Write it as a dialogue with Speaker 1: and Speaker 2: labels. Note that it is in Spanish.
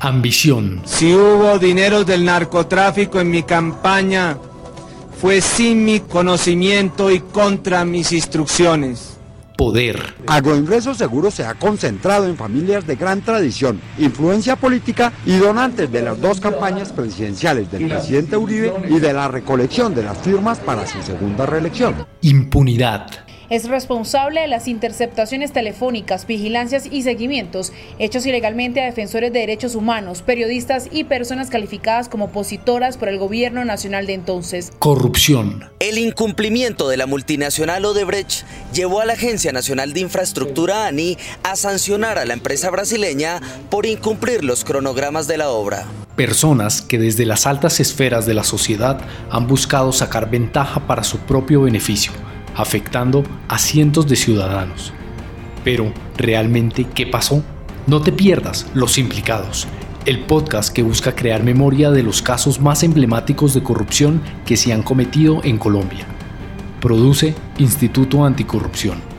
Speaker 1: Ambición.
Speaker 2: Si hubo dinero del narcotráfico en mi campaña, fue sin mi conocimiento y contra mis instrucciones
Speaker 1: poder.
Speaker 3: Agroingreso Seguro se ha concentrado en familias de gran tradición, influencia política y donantes de las dos campañas presidenciales del presidente Uribe y de la recolección de las firmas para su segunda reelección.
Speaker 1: Impunidad
Speaker 4: es responsable de las interceptaciones telefónicas, vigilancias y seguimientos hechos ilegalmente a defensores de derechos humanos, periodistas y personas calificadas como opositoras por el gobierno nacional de entonces.
Speaker 1: Corrupción.
Speaker 5: El incumplimiento de la multinacional Odebrecht llevó a la Agencia Nacional de Infraestructura ANI a sancionar a la empresa brasileña por incumplir los cronogramas de la obra.
Speaker 1: Personas que desde las altas esferas de la sociedad han buscado sacar ventaja para su propio beneficio afectando a cientos de ciudadanos. Pero, ¿realmente qué pasó? No te pierdas Los Implicados, el podcast que busca crear memoria de los casos más emblemáticos de corrupción que se han cometido en Colombia. Produce Instituto Anticorrupción.